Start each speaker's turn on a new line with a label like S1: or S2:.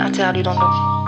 S1: interlude en nous.